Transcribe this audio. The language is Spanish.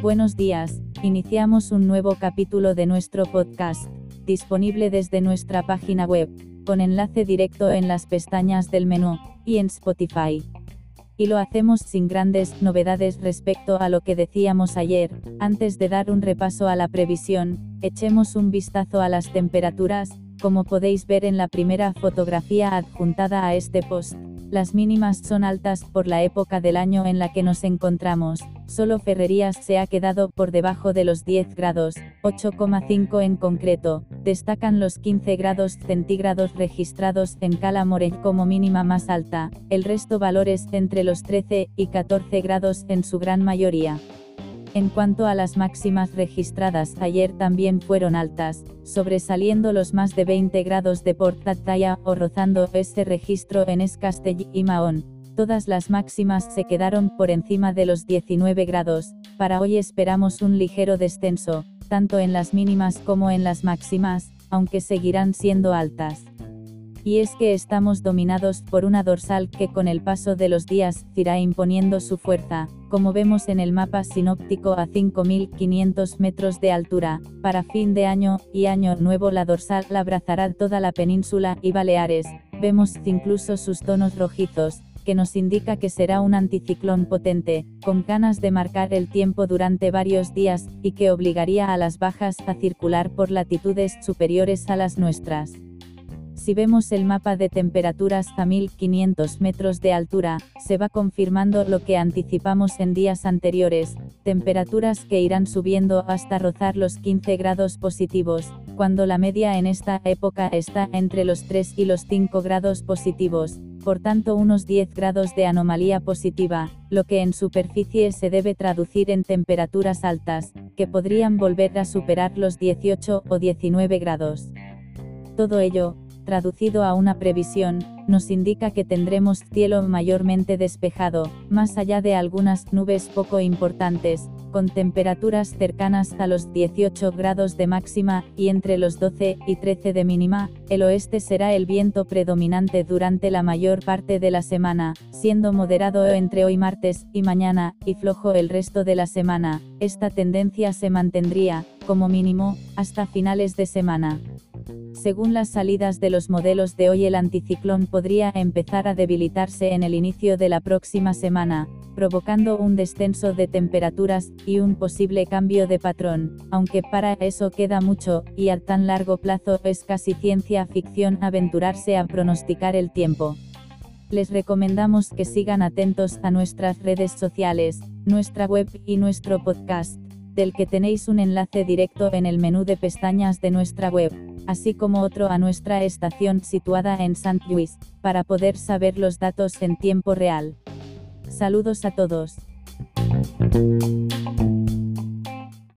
Buenos días, iniciamos un nuevo capítulo de nuestro podcast, disponible desde nuestra página web, con enlace directo en las pestañas del menú, y en Spotify. Y lo hacemos sin grandes novedades respecto a lo que decíamos ayer, antes de dar un repaso a la previsión, echemos un vistazo a las temperaturas, como podéis ver en la primera fotografía adjuntada a este post. Las mínimas son altas por la época del año en la que nos encontramos, solo Ferrerías se ha quedado por debajo de los 10 grados, 8,5 en concreto, destacan los 15 grados centígrados registrados en Cala Morell como mínima más alta, el resto valores entre los 13 y 14 grados en su gran mayoría. En cuanto a las máximas registradas ayer también fueron altas, sobresaliendo los más de 20 grados de Portataya o rozando ese registro en Escastell y Mahón. Todas las máximas se quedaron por encima de los 19 grados, para hoy esperamos un ligero descenso, tanto en las mínimas como en las máximas, aunque seguirán siendo altas y es que estamos dominados por una dorsal que con el paso de los días irá imponiendo su fuerza, como vemos en el mapa sinóptico a 5.500 metros de altura, para fin de año y año nuevo la dorsal abrazará toda la península y Baleares, vemos incluso sus tonos rojizos, que nos indica que será un anticiclón potente, con ganas de marcar el tiempo durante varios días, y que obligaría a las bajas a circular por latitudes superiores a las nuestras. Si vemos el mapa de temperaturas a 1500 metros de altura, se va confirmando lo que anticipamos en días anteriores, temperaturas que irán subiendo hasta rozar los 15 grados positivos, cuando la media en esta época está entre los 3 y los 5 grados positivos, por tanto unos 10 grados de anomalía positiva, lo que en superficie se debe traducir en temperaturas altas, que podrían volver a superar los 18 o 19 grados. Todo ello, traducido a una previsión, nos indica que tendremos cielo mayormente despejado, más allá de algunas nubes poco importantes, con temperaturas cercanas a los 18 grados de máxima, y entre los 12 y 13 de mínima, el oeste será el viento predominante durante la mayor parte de la semana, siendo moderado entre hoy martes y mañana, y flojo el resto de la semana, esta tendencia se mantendría, como mínimo, hasta finales de semana. Según las salidas de los modelos de hoy el anticiclón podría empezar a debilitarse en el inicio de la próxima semana, provocando un descenso de temperaturas y un posible cambio de patrón, aunque para eso queda mucho, y a tan largo plazo es casi ciencia ficción aventurarse a pronosticar el tiempo. Les recomendamos que sigan atentos a nuestras redes sociales, nuestra web y nuestro podcast, del que tenéis un enlace directo en el menú de pestañas de nuestra web así como otro a nuestra estación situada en St. Louis, para poder saber los datos en tiempo real. Saludos a todos.